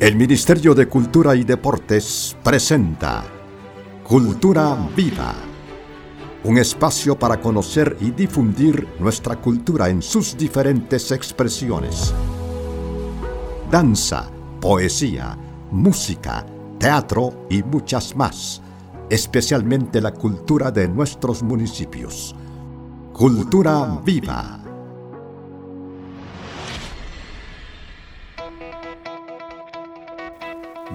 El Ministerio de Cultura y Deportes presenta Cultura Viva, un espacio para conocer y difundir nuestra cultura en sus diferentes expresiones. Danza, poesía, música, teatro y muchas más, especialmente la cultura de nuestros municipios. Cultura Viva.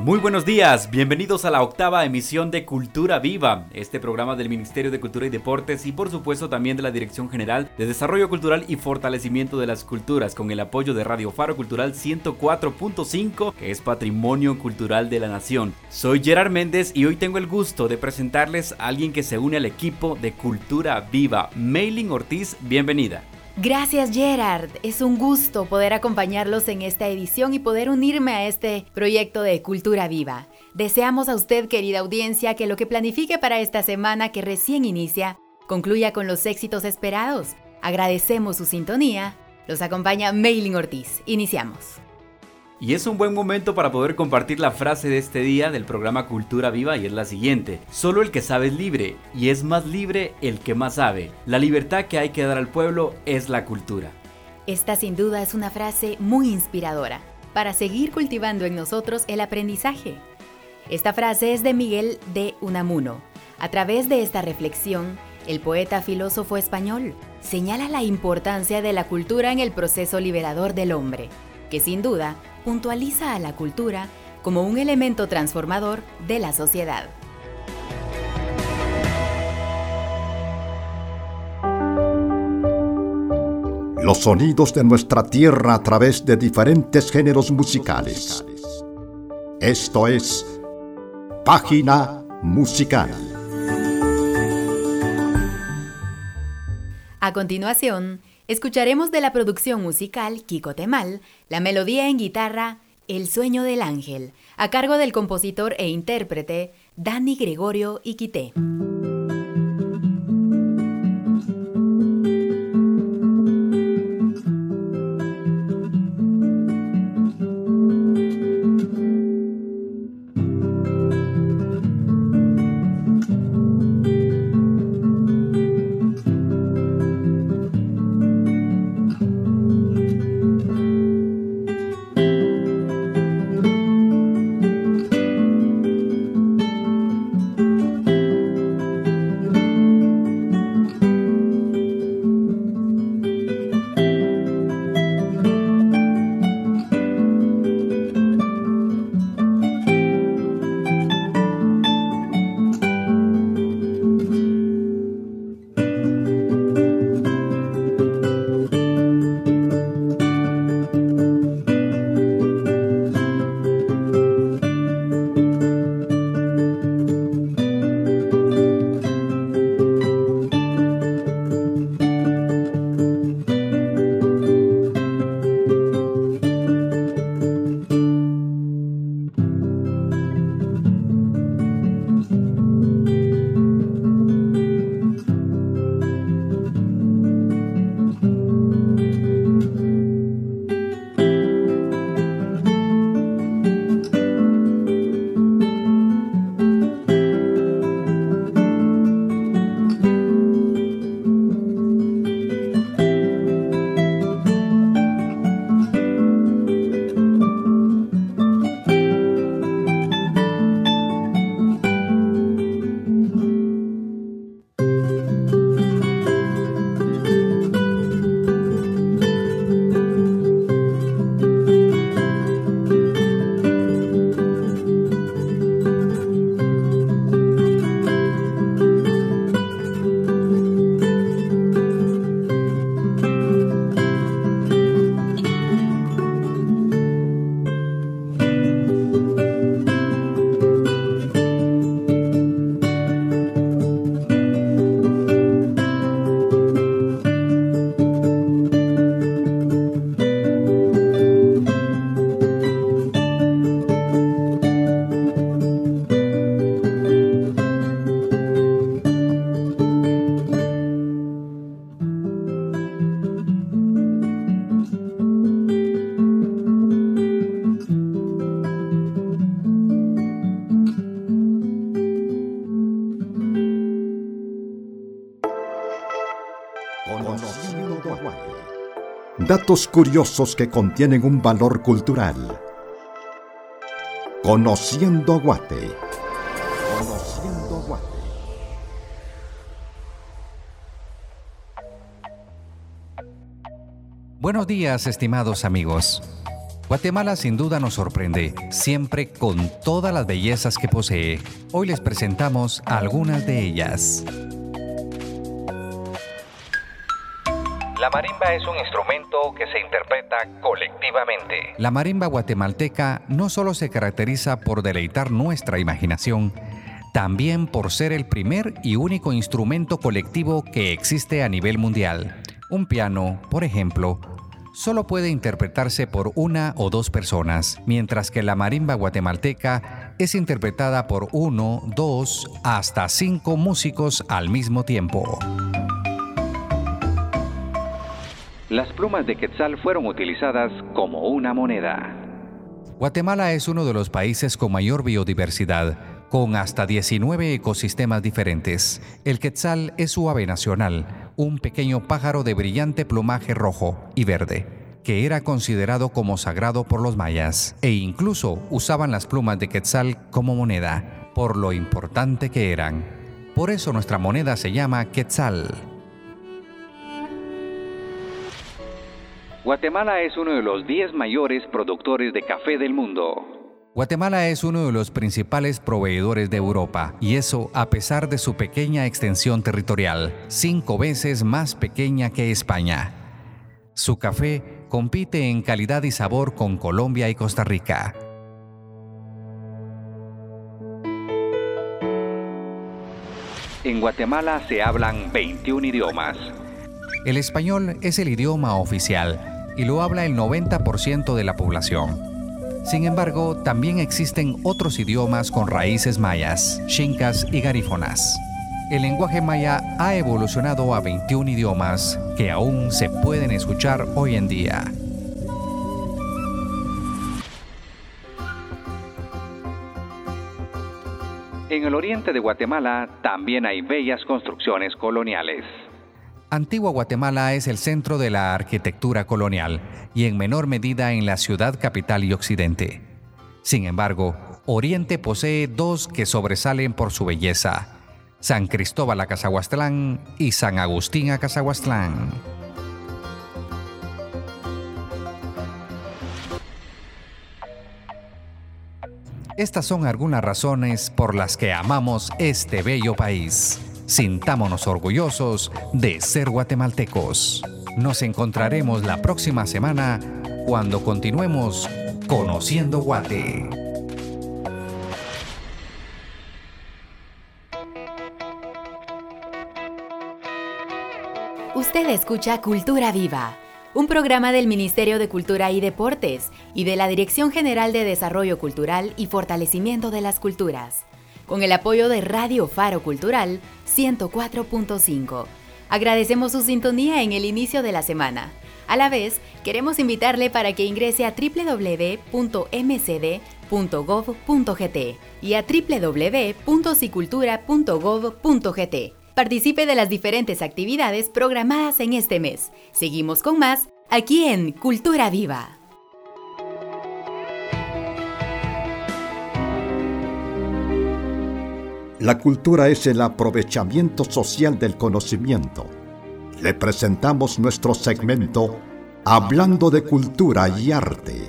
Muy buenos días, bienvenidos a la octava emisión de Cultura Viva, este programa del Ministerio de Cultura y Deportes y por supuesto también de la Dirección General de Desarrollo Cultural y Fortalecimiento de las Culturas con el apoyo de Radio Faro Cultural 104.5 que es Patrimonio Cultural de la Nación. Soy Gerard Méndez y hoy tengo el gusto de presentarles a alguien que se une al equipo de Cultura Viva, Mailing Ortiz, bienvenida. Gracias Gerard, es un gusto poder acompañarlos en esta edición y poder unirme a este proyecto de Cultura Viva. Deseamos a usted, querida audiencia, que lo que planifique para esta semana que recién inicia concluya con los éxitos esperados. Agradecemos su sintonía. Los acompaña Mailing Ortiz. Iniciamos. Y es un buen momento para poder compartir la frase de este día del programa Cultura Viva y es la siguiente. Solo el que sabe es libre y es más libre el que más sabe. La libertad que hay que dar al pueblo es la cultura. Esta sin duda es una frase muy inspiradora para seguir cultivando en nosotros el aprendizaje. Esta frase es de Miguel de Unamuno. A través de esta reflexión, el poeta filósofo español señala la importancia de la cultura en el proceso liberador del hombre, que sin duda puntualiza a la cultura como un elemento transformador de la sociedad. Los sonidos de nuestra tierra a través de diferentes géneros musicales. Esto es Página Musical. A continuación, Escucharemos de la producción musical Kiko Temal la melodía en guitarra El sueño del ángel, a cargo del compositor e intérprete Dani Gregorio Iquité. Datos curiosos que contienen un valor cultural. Conociendo Guate. Conociendo Guate. Buenos días, estimados amigos. Guatemala sin duda nos sorprende, siempre con todas las bellezas que posee. Hoy les presentamos algunas de ellas. La marimba es un instrumento que se interpreta colectivamente. La marimba guatemalteca no solo se caracteriza por deleitar nuestra imaginación, también por ser el primer y único instrumento colectivo que existe a nivel mundial. Un piano, por ejemplo, solo puede interpretarse por una o dos personas, mientras que la marimba guatemalteca es interpretada por uno, dos, hasta cinco músicos al mismo tiempo. Las plumas de quetzal fueron utilizadas como una moneda. Guatemala es uno de los países con mayor biodiversidad, con hasta 19 ecosistemas diferentes. El quetzal es su ave nacional, un pequeño pájaro de brillante plumaje rojo y verde, que era considerado como sagrado por los mayas, e incluso usaban las plumas de quetzal como moneda, por lo importante que eran. Por eso nuestra moneda se llama quetzal. Guatemala es uno de los 10 mayores productores de café del mundo. Guatemala es uno de los principales proveedores de Europa, y eso a pesar de su pequeña extensión territorial, cinco veces más pequeña que España. Su café compite en calidad y sabor con Colombia y Costa Rica. En Guatemala se hablan 21 idiomas. El español es el idioma oficial y lo habla el 90% de la población. Sin embargo, también existen otros idiomas con raíces mayas, chincas y garífonas. El lenguaje maya ha evolucionado a 21 idiomas que aún se pueden escuchar hoy en día. En el oriente de Guatemala también hay bellas construcciones coloniales. Antigua Guatemala es el centro de la arquitectura colonial y en menor medida en la ciudad capital y occidente. Sin embargo, Oriente posee dos que sobresalen por su belleza, San Cristóbal a Cazahuastlán y San Agustín a Cazahuastlán. Estas son algunas razones por las que amamos este bello país. Sintámonos orgullosos de ser guatemaltecos. Nos encontraremos la próxima semana cuando continuemos conociendo Guate. Usted escucha Cultura Viva, un programa del Ministerio de Cultura y Deportes y de la Dirección General de Desarrollo Cultural y Fortalecimiento de las Culturas con el apoyo de Radio Faro Cultural 104.5. Agradecemos su sintonía en el inicio de la semana. A la vez, queremos invitarle para que ingrese a www.mcd.gov.gt y a www.cicultura.gov.gt. Participe de las diferentes actividades programadas en este mes. Seguimos con más aquí en Cultura Viva. La cultura es el aprovechamiento social del conocimiento. Le presentamos nuestro segmento Hablando de Cultura y Arte.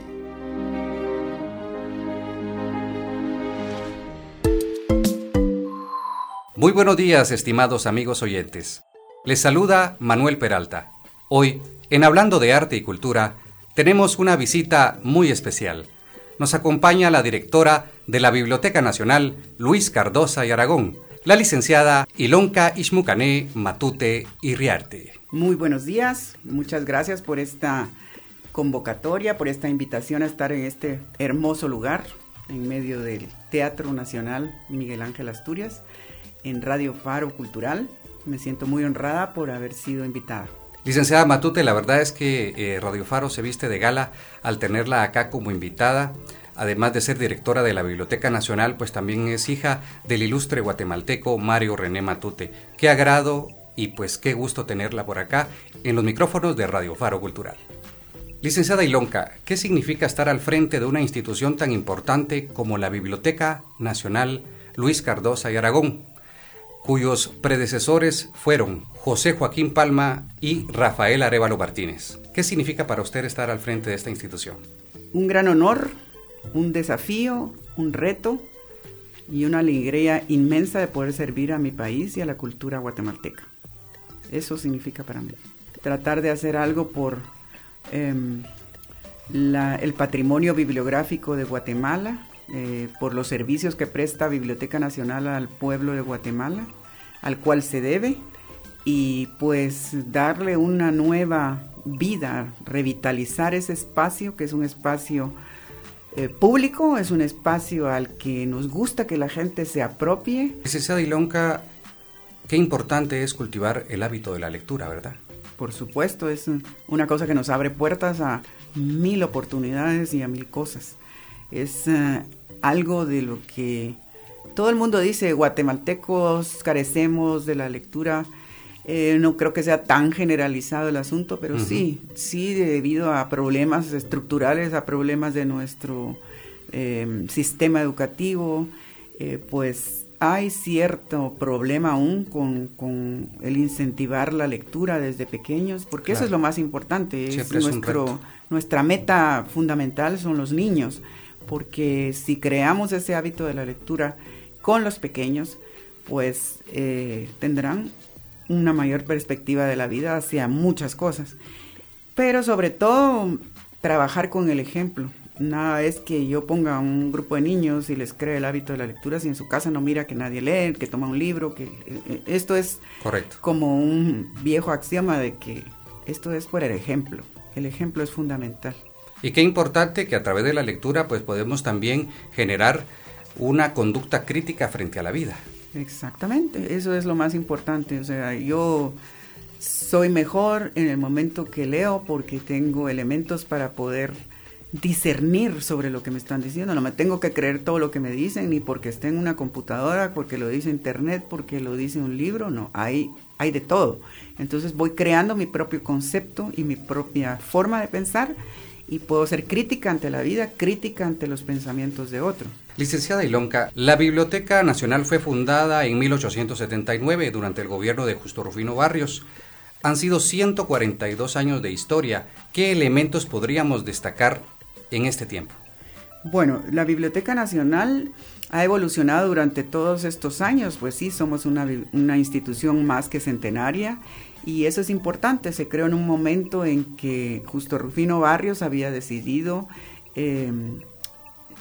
Muy buenos días, estimados amigos oyentes. Les saluda Manuel Peralta. Hoy, en Hablando de Arte y Cultura, tenemos una visita muy especial nos acompaña la directora de la Biblioteca Nacional, Luis Cardosa y Aragón, la licenciada Ilonka Ishmucané Matute Riarte. Muy buenos días, muchas gracias por esta convocatoria, por esta invitación a estar en este hermoso lugar, en medio del Teatro Nacional Miguel Ángel Asturias, en Radio Faro Cultural. Me siento muy honrada por haber sido invitada. Licenciada Matute, la verdad es que eh, Radio Faro se viste de gala al tenerla acá como invitada. Además de ser directora de la Biblioteca Nacional, pues también es hija del ilustre guatemalteco Mario René Matute. Qué agrado y pues qué gusto tenerla por acá en los micrófonos de Radio Faro Cultural. Licenciada Ilonca, ¿qué significa estar al frente de una institución tan importante como la Biblioteca Nacional Luis Cardosa y Aragón, cuyos predecesores fueron José Joaquín Palma y Rafael Arevalo Martínez? ¿Qué significa para usted estar al frente de esta institución? Un gran honor, un desafío, un reto y una alegría inmensa de poder servir a mi país y a la cultura guatemalteca. Eso significa para mí. Tratar de hacer algo por em, el patrimonio bibliográfico de Guatemala, eh, por los servicios que presta Biblioteca Nacional al pueblo de Guatemala, al cual se debe, y pues darle una nueva vida, revitalizar ese espacio, que es un espacio eh, público, es un espacio al que nos gusta que la gente se apropie. Licenciada Ilonca, qué importante es cultivar el hábito de la lectura, ¿verdad? Por supuesto, es una cosa que nos abre puertas a mil oportunidades y a mil cosas. Es eh, algo de lo que todo el mundo dice, guatemaltecos carecemos de la lectura eh, no creo que sea tan generalizado el asunto, pero sí, sí debido a problemas estructurales, a problemas de nuestro em, sistema educativo, eh, pues hay cierto problema aún con, el incentivar la lectura desde pequeños, porque eso es lo más importante, es nuestro, nuestra meta fundamental son los niños, porque si creamos ese hábito de la lectura con los pequeños, pues eh, tendrán una mayor perspectiva de la vida hacia muchas cosas. Pero sobre todo trabajar con el ejemplo. Nada es que yo ponga un grupo de niños y les cree el hábito de la lectura si en su casa no mira que nadie lee, que toma un libro, que eh, eh, esto es Correcto. como un viejo axioma de que esto es por el ejemplo. El ejemplo es fundamental. Y qué importante que a través de la lectura pues podemos también generar una conducta crítica frente a la vida. Exactamente, eso es lo más importante. O sea, yo soy mejor en el momento que leo porque tengo elementos para poder discernir sobre lo que me están diciendo. No me tengo que creer todo lo que me dicen, ni porque esté en una computadora, porque lo dice internet, porque lo dice un libro. No, hay, hay de todo. Entonces voy creando mi propio concepto y mi propia forma de pensar y puedo ser crítica ante la vida, crítica ante los pensamientos de otros. Licenciada Ilonca, la Biblioteca Nacional fue fundada en 1879 durante el gobierno de Justo Rufino Barrios. Han sido 142 años de historia. ¿Qué elementos podríamos destacar en este tiempo? Bueno, la Biblioteca Nacional ha evolucionado durante todos estos años, pues sí, somos una, una institución más que centenaria y eso es importante, se creó en un momento en que justo Rufino Barrios había decidido em,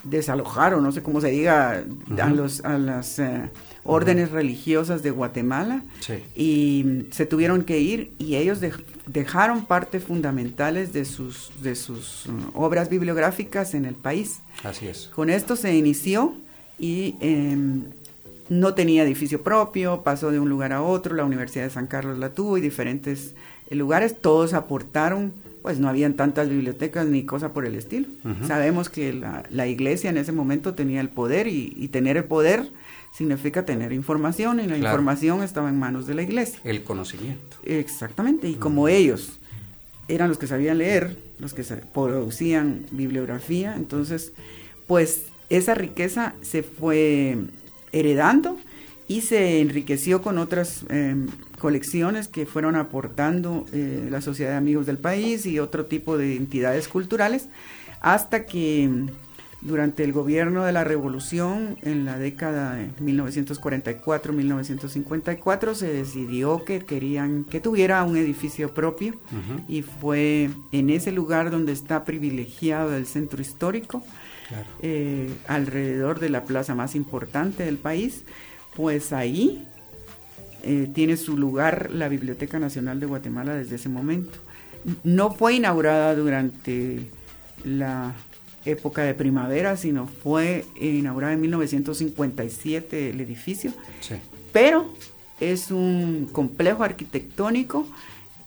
desalojar, o no sé cómo se diga, a, los, a las eh, órdenes religiosas de Guatemala. Y se tuvieron que ir y ellos dejaron partes fundamentales de sus, de sus uh, obras bibliográficas en el país. Así es. Con esto se inició y em, no tenía edificio propio, pasó de un lugar a otro, la Universidad de San Carlos la tuvo y diferentes eh, lugares, todos aportaron, pues no habían tantas bibliotecas ni cosa por el estilo. Sabemos que la, iglesia en ese momento tenía el poder y, tener el poder significa tener información y la información estaba en manos de la iglesia. El conocimiento. Exactamente, y como ellos eran los que sabían leer, los que producían bibliografía, entonces, pues esa riqueza se fue heredando y se enriqueció con otras em, colecciones que fueron aportando eh, la Sociedad de Amigos del País y otro tipo de entidades culturales, hasta que durante el gobierno de la Revolución, en la década de 1944-1954, se decidió que querían que tuviera un edificio propio y fue en ese lugar donde está privilegiado el centro histórico, eh, alrededor de la plaza más importante del país, pues ahí eh, tiene su lugar la Biblioteca Nacional de Guatemala desde ese momento. No fue inaugurada durante la época de primavera, sino fue inaugurada en 1957 el edificio, pero es un complejo arquitectónico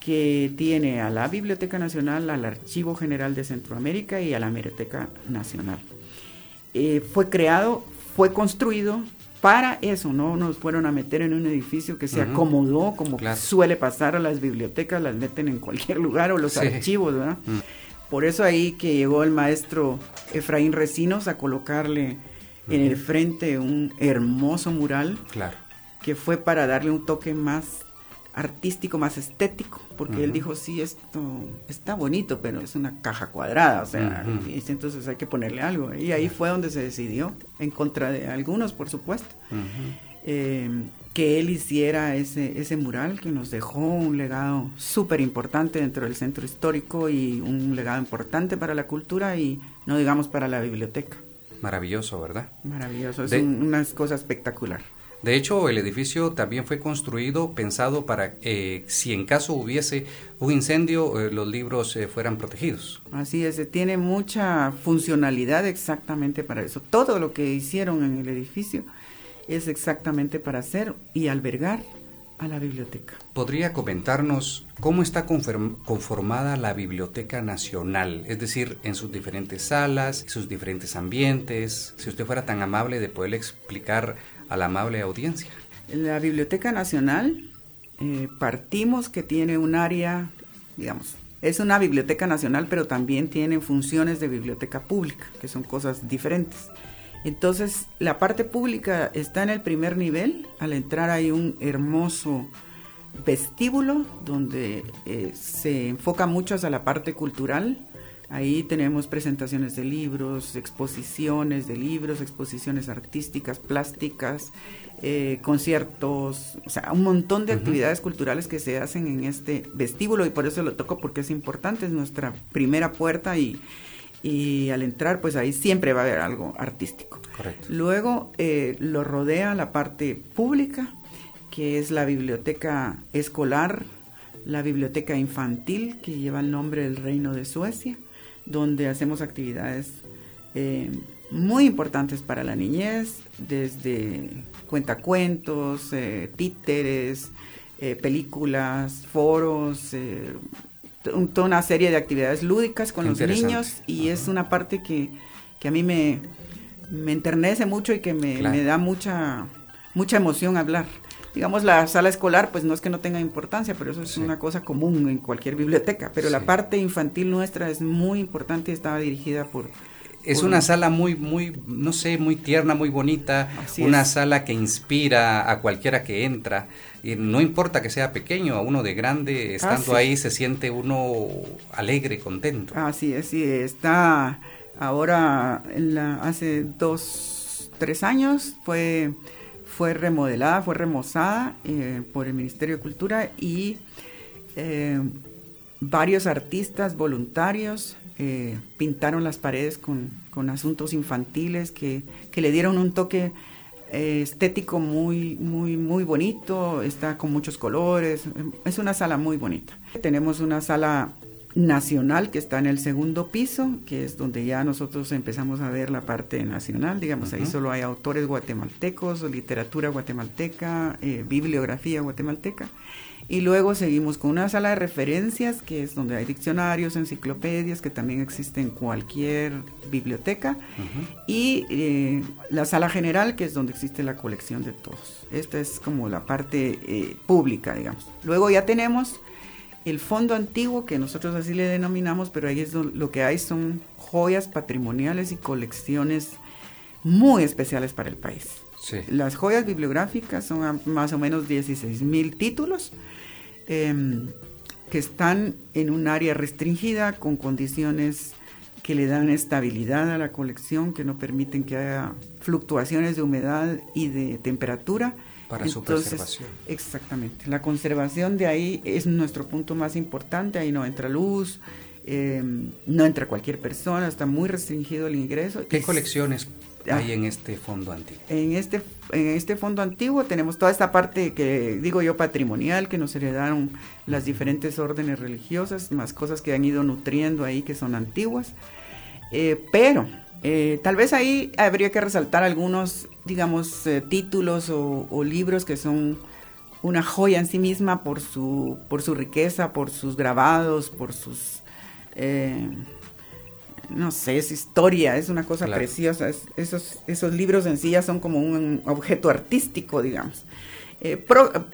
que tiene a la Biblioteca Nacional, al Archivo General de Centroamérica y a la Biblioteca Nacional. Eh, fue creado, fue construido para eso, no nos fueron a meter en un edificio que se acomodó, como suele pasar a las bibliotecas, las meten en cualquier lugar o los archivos, ¿verdad? Mm. Por eso ahí que llegó el maestro Efraín Recinos a colocarle en el frente un hermoso mural. Claro. Que fue para darle un toque más artístico, más estético, porque él dijo, sí, esto está bonito, pero es una caja cuadrada, o sea, entonces hay que ponerle algo. Y ahí fue donde se decidió, en contra de algunos, por supuesto, eh, que él hiciera ese, ese mural que nos dejó un legado súper importante dentro del centro histórico y un legado importante para la cultura y no digamos para la biblioteca. Maravilloso, ¿verdad? Maravilloso, es una cosa espectacular. De hecho, el edificio también fue construido pensado para eh, si en caso hubiese un incendio, eh, los libros eh, fueran protegidos. Así es, tiene mucha funcionalidad exactamente para eso. Todo lo que hicieron en el edificio es exactamente para hacer y albergar a la biblioteca. ¿Podría comentarnos cómo está conformada la Biblioteca Nacional? Es decir, en sus diferentes salas, sus diferentes ambientes. Si usted fuera tan amable de poderle explicar a la amable audiencia. La Biblioteca Nacional eh, partimos que tiene un área, digamos, es una biblioteca nacional, pero también tiene funciones de biblioteca pública, que son cosas diferentes. Entonces, la parte pública está en el primer nivel. Al entrar hay un hermoso vestíbulo donde eh, se enfoca mucho hacia la parte cultural. Ahí tenemos presentaciones de libros, exposiciones de libros, exposiciones artísticas, plásticas, eh, conciertos, o sea, un montón de actividades culturales que se hacen en este vestíbulo y por eso lo toco porque es importante, es nuestra primera puerta y, y al entrar pues ahí siempre va a haber algo artístico. Correcto. Luego eh, lo rodea la parte pública, que es la biblioteca escolar, la biblioteca infantil, que lleva el nombre del Reino de Suecia, donde hacemos actividades eh, muy importantes para la niñez, desde cuentacuentos, eh, títeres, eh, películas, foros, toda una serie de actividades lúdicas con los niños y es una parte que, a mí me, me, enternece mucho y que me, me da mucha, mucha emoción hablar digamos, la sala escolar, pues no es que no tenga importancia, pero eso es una cosa común en cualquier biblioteca. Pero la parte infantil nuestra es muy importante y estaba dirigida por... Es una sala muy, muy, no sé, muy tierna, muy bonita, una sala que inspira a cualquiera que entra. Y no importa que sea pequeño, a uno de grande, estando ahí se siente uno alegre, contento. Así es, sí, está ahora, en la, hace dos, tres años, fue fue remodelada, fue remozada eh, por el Ministerio de Cultura y eh, varios artistas voluntarios eh, pintaron las paredes con, asuntos infantiles que, que, le dieron un toque estético muy, muy, muy bonito, está con muchos colores, es una sala muy bonita. Tenemos una sala nacional que está en el segundo piso, que es donde ya nosotros empezamos a ver la parte nacional, digamos, ahí solo hay autores guatemaltecos, literatura guatemalteca, eh, bibliografía guatemalteca, y luego seguimos con una sala de referencias, que es donde hay diccionarios, enciclopedias, que también existen en cualquier biblioteca, y eh, la sala general, que es donde existe la colección de todos. Esta es como la parte eh, pública, digamos. Luego ya tenemos el fondo antiguo, que nosotros así le denominamos, pero ahí es lo que hay son joyas patrimoniales y colecciones muy especiales para el país. Las joyas bibliográficas son más o menos 16 mil títulos em, que están en un área restringida con condiciones que le dan estabilidad a la colección, que no permiten que haya fluctuaciones de humedad y de temperatura para su preservación. Exactamente. La conservación de ahí es nuestro punto más importante. Ahí no entra luz, eh, no entra cualquier persona, está muy restringido el ingreso. ¿Qué colecciones ah. hay en este fondo antiguo? En este, en este fondo antiguo tenemos toda esta parte que digo yo patrimonial, que nos heredaron las diferentes órdenes religiosas, más cosas que han ido nutriendo ahí que son antiguas. Eh, pero eh, tal vez ahí habría que resaltar algunos, digamos, eh, títulos o, libros que son una joya en sí misma por su, por su riqueza, por sus grabados, por sus, eh, no sé, es historia, es una cosa preciosa. esos, esos libros en sí ya son como un objeto artístico, digamos.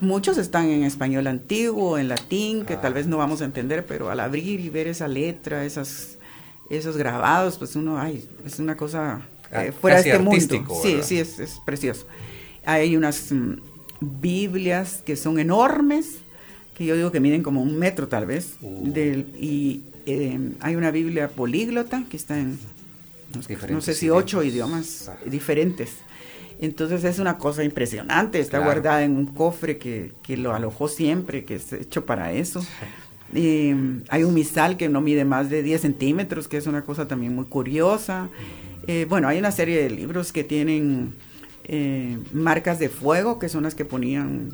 muchos están en español antiguo, en latín, que tal ah. vez no vamos a entender, pero al abrir y ver esa letra, esas esos grabados, pues uno, ay, es una cosa eh, fuera de este mundo. Sí, ¿verdad? sí, es, es precioso. Hay unas mm, Biblias que son enormes, que yo digo que miden como un metro tal vez, Uh. del, y eh, hay una Biblia políglota que está en, no, sé- Diferentes no sé si ocho idiomas Ajá. diferentes. Entonces es una cosa impresionante, está Claro. guardada en un cofre que, que lo alojó siempre, que es hecho para eso. Eh, hay un misal que no mide más de 10 centímetros, que es una cosa también muy curiosa. Eh, bueno, hay una serie de libros que tienen eh, marcas de fuego, que son las que ponían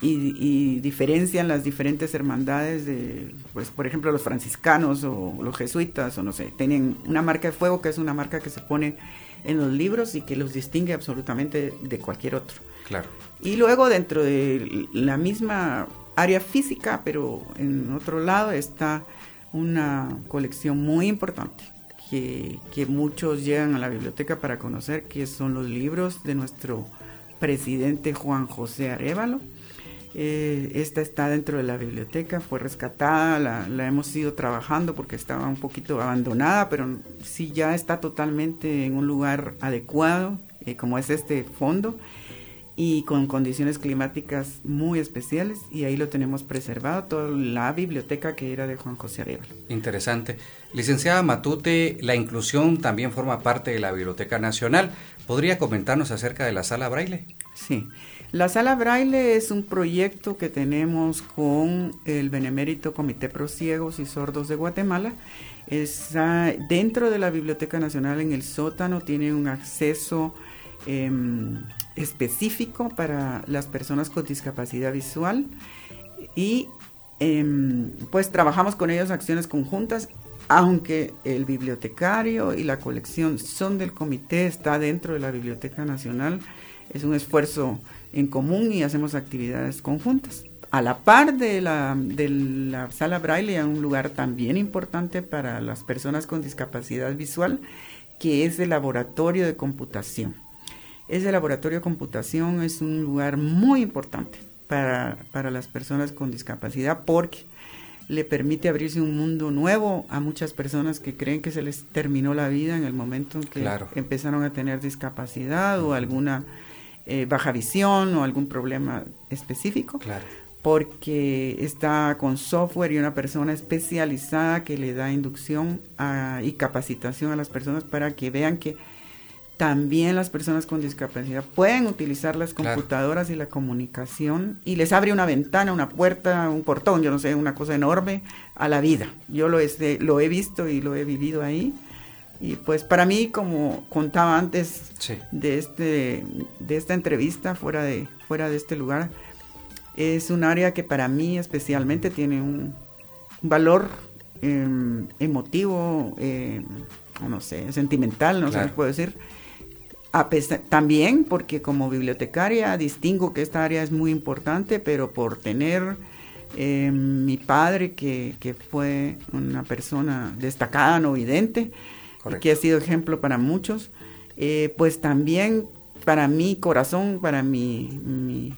y, y diferencian las diferentes hermandades de, pues, por ejemplo, los franciscanos o los jesuitas, o no sé, tienen una marca de fuego que es una marca que se pone en los libros y que los distingue absolutamente de cualquier otro. Claro. Y luego dentro de la misma área física, pero en otro lado está una colección muy importante que, muchos llegan a la biblioteca para conocer, que son los libros de nuestro presidente Juan José Arevalo. Eh, esta está dentro de la biblioteca, fue rescatada, la, la hemos ido trabajando porque estaba un poquito abandonada, pero sí ya está totalmente en un lugar adecuado, eh, como es este fondo y con condiciones climáticas muy especiales y ahí lo tenemos preservado, toda la biblioteca que era de Juan José Arevalo. Interesante. Licenciada Matute, la inclusión también forma parte de la Biblioteca Nacional. ¿Podría comentarnos acerca de la sala braille? Sí, la sala braille es un proyecto que tenemos con el Benemérito Comité Pro Ciegos y Sordos de Guatemala. Está dentro de la Biblioteca Nacional en el sótano, tiene un acceso em, específico para las personas con discapacidad visual y em, pues trabajamos con ellos acciones conjuntas aunque el bibliotecario y la colección son del comité, está dentro de la Biblioteca Nacional, es un esfuerzo en común y hacemos actividades conjuntas. A la par de la, de la sala braille, un lugar también importante para las personas con discapacidad visual, que es el laboratorio de computación. Ese laboratorio de computación es un lugar muy importante para, para las personas con discapacidad porque le permite abrirse un mundo nuevo a muchas personas que creen que se les terminó la vida en el momento en que Claro. empezaron a tener discapacidad o alguna eh, baja visión o algún problema específico Claro. porque está con software y una persona especializada que le da inducción a- y capacitación a las personas para que vean que también las personas con discapacidad pueden utilizar las Claro. computadoras y la comunicación y les abre una ventana, una puerta, un portón, yo no sé, una cosa enorme a la vida. Yo lo, este, lo he visto y lo he vivido ahí. Y pues para mí, como contaba antes Sí. de, este, de esta entrevista fuera de, fuera de este lugar, es un área que para mí especialmente tiene un valor em, emotivo, em, no sé, sentimental, no sé qué puedo decir. A pesar- también porque como bibliotecaria distingo que esta área es muy importante, pero por tener eh, mi padre que, que fue una persona destacada, no vidente, y que ha sido ejemplo para muchos, eh, pues también para mi corazón, para mi, mi,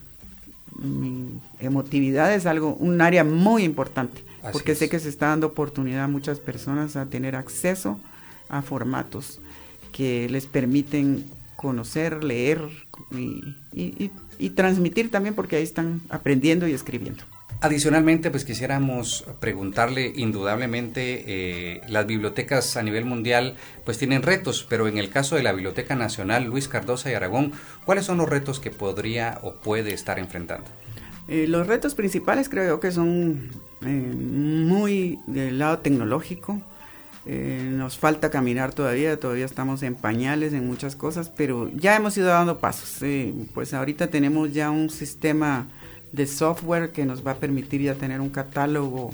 mi emotividad es algo, un área muy importante, Así porque sé que se está dando oportunidad a muchas personas a tener acceso a formatos que les permiten conocer, leer y, y- y- y transmitir también porque ahí están aprendiendo y escribiendo. Adicionalmente, pues quisiéramos preguntarle, indudablemente, eh, las bibliotecas a nivel mundial pues tienen retos, pero en el caso de la Biblioteca Nacional Luis Cardosa y Aragón, ¿cuáles son los retos que podría o puede estar enfrentando? Eh, los retos principales creo yo que son eh, muy del lado tecnológico. Eh, nos falta caminar todavía, todavía estamos en pañales en muchas cosas, pero ya hemos ido dando pasos. Pues ahorita tenemos ya un sistema de software que nos va a permitir ya tener un catálogo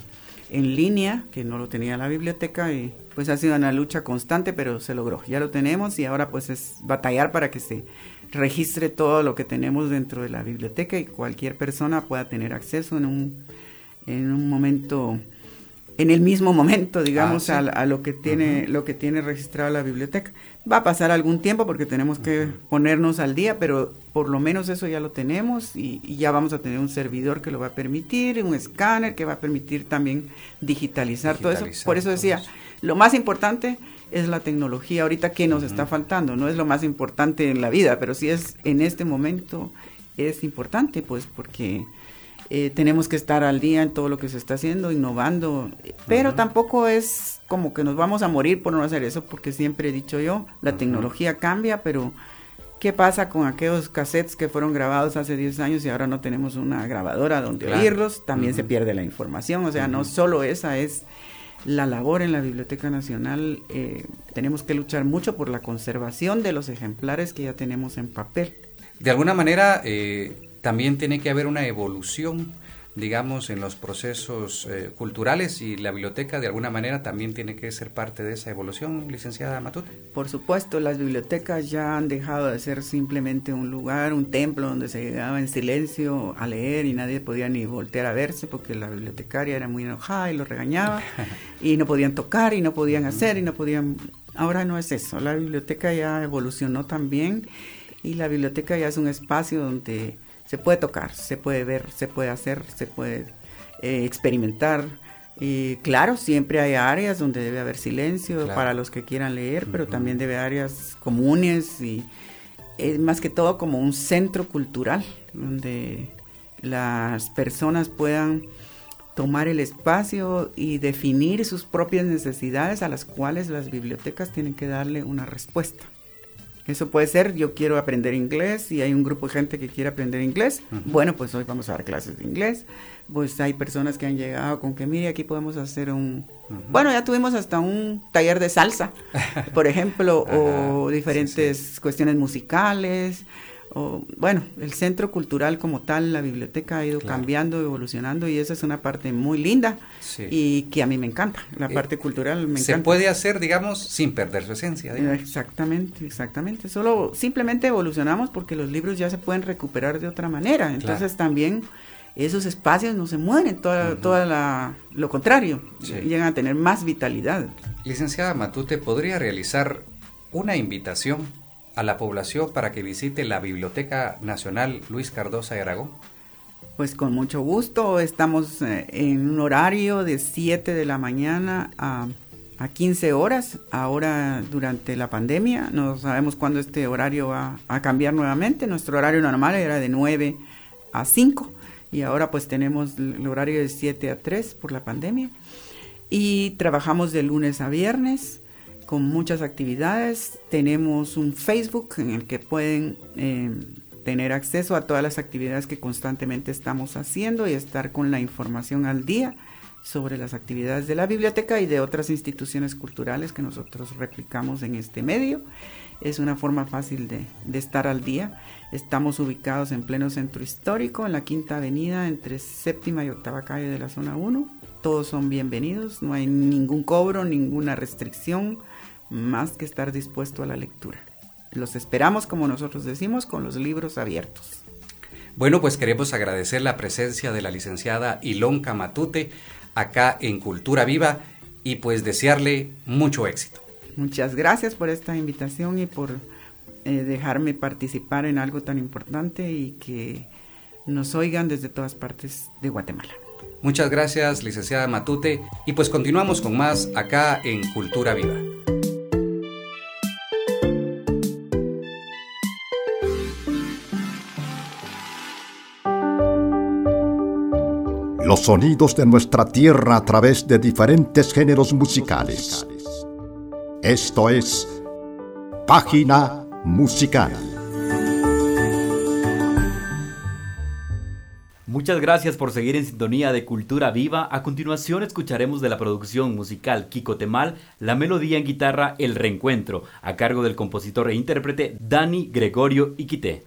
en línea, que no lo tenía la biblioteca y pues ha sido una lucha constante, pero se logró. Ya lo tenemos y ahora pues es batallar para que se registre todo lo que tenemos dentro de la biblioteca y cualquier persona pueda tener acceso en un, en un momento en el mismo momento, digamos, ah, a, lo que tiene lo que tiene registrado la biblioteca. Va a pasar algún tiempo porque tenemos que ponernos al día, pero por lo menos eso ya lo tenemos y, ya vamos a tener un servidor que lo va a permitir, un escáner que va a permitir también digitalizar, todo eso. Por eso decía, lo más importante es la tecnología ahorita que nos está faltando, no es lo más importante en la vida, pero sí es en este momento es importante, pues porque eh, tenemos que estar al día en todo lo que se está haciendo, innovando, pero tampoco es como que nos vamos a morir por no hacer eso, porque siempre he dicho yo, la tecnología cambia, pero ¿qué pasa con aquellos cassettes que fueron grabados hace 10 años y ahora no tenemos una grabadora donde oírlos? También se pierde la información, o sea, no solo esa es la labor en la Biblioteca Nacional, eh, tenemos que luchar mucho por la conservación de los ejemplares que ya tenemos en papel. De alguna manera, eh, también tiene que haber una evolución, digamos, en los procesos eh, culturales y la biblioteca de alguna manera también tiene que ser parte de esa evolución, licenciada Matute. Por supuesto, las bibliotecas ya han dejado de ser simplemente un lugar, un templo donde se llegaba en silencio a leer y nadie podía ni voltear a verse porque la bibliotecaria era muy enojada y los regañaba y no podían tocar y no podían hacer y no podían... Ahora no es eso, la biblioteca ya evolucionó también y la biblioteca ya es un espacio donde se puede tocar, se puede ver, se puede hacer, se puede eh, experimentar. Y claro, siempre hay áreas donde debe haber silencio para los que quieran leer, pero también debe haber áreas comunes y es más que todo como un centro cultural donde las personas puedan tomar el espacio y definir sus propias necesidades a las cuales las bibliotecas tienen que darle una respuesta. Eso puede ser, yo quiero aprender inglés y hay un grupo de gente que quiere aprender inglés. Bueno, pues hoy vamos a dar clases de inglés. Pues hay personas que han llegado con que, mire, aquí podemos hacer un... Bueno, ya tuvimos hasta un taller de salsa, por ejemplo, o diferentes cuestiones musicales bueno, el centro cultural como tal, la biblioteca ha ido cambiando, evolucionando y esa es una parte muy linda y que a mí me encanta, la eh, parte cultural me encanta. Se puede hacer, digamos, sin perder su esencia. Exactamente, exactamente. Solo simplemente evolucionamos porque los libros ya se pueden recuperar de otra manera. Entonces también esos espacios no se mueren, toda, toda la, lo contrario, llegan a tener más vitalidad. Licenciada Matute, ¿podría realizar una invitación a la población para que visite la Biblioteca Nacional Luis Cardosa de Aragón? Pues con mucho gusto, estamos eh, en un horario de 7 de la mañana a, a 15 horas, ahora durante la pandemia, no sabemos cuándo este horario va a cambiar nuevamente, nuestro horario normal era de 9 a 5 y ahora pues tenemos el horario de 7 a 3 por la pandemia. Y trabajamos de lunes a viernes con muchas actividades. Tenemos un Facebook en el que pueden eh, tener acceso a todas las actividades que constantemente estamos haciendo y estar con la información al día sobre las actividades de la biblioteca y de otras instituciones culturales que nosotros replicamos en este medio. Es una forma fácil de, de, estar al día. Estamos ubicados en pleno centro histórico, en la quinta avenida, entre séptima y octava calle de la zona 1. Todos son bienvenidos, no hay ningún cobro, ninguna restricción más que estar dispuesto a la lectura. Los esperamos, como nosotros decimos, con los libros abiertos. Bueno, pues queremos agradecer la presencia de la licenciada Ilonka Matute acá en Cultura Viva y pues desearle mucho éxito. Muchas gracias por esta invitación y por eh, dejarme participar en algo tan importante y que nos oigan desde todas partes de Guatemala. Muchas gracias, licenciada Matute, y pues continuamos con más acá en Cultura Viva. Los sonidos de nuestra tierra a través de diferentes géneros musicales. Esto es Página Musical. Muchas gracias por seguir en sintonía de Cultura Viva. A continuación escucharemos de la producción musical Kiko Temal la melodía en guitarra El Reencuentro, a cargo del compositor e intérprete Dani Gregorio Iquité.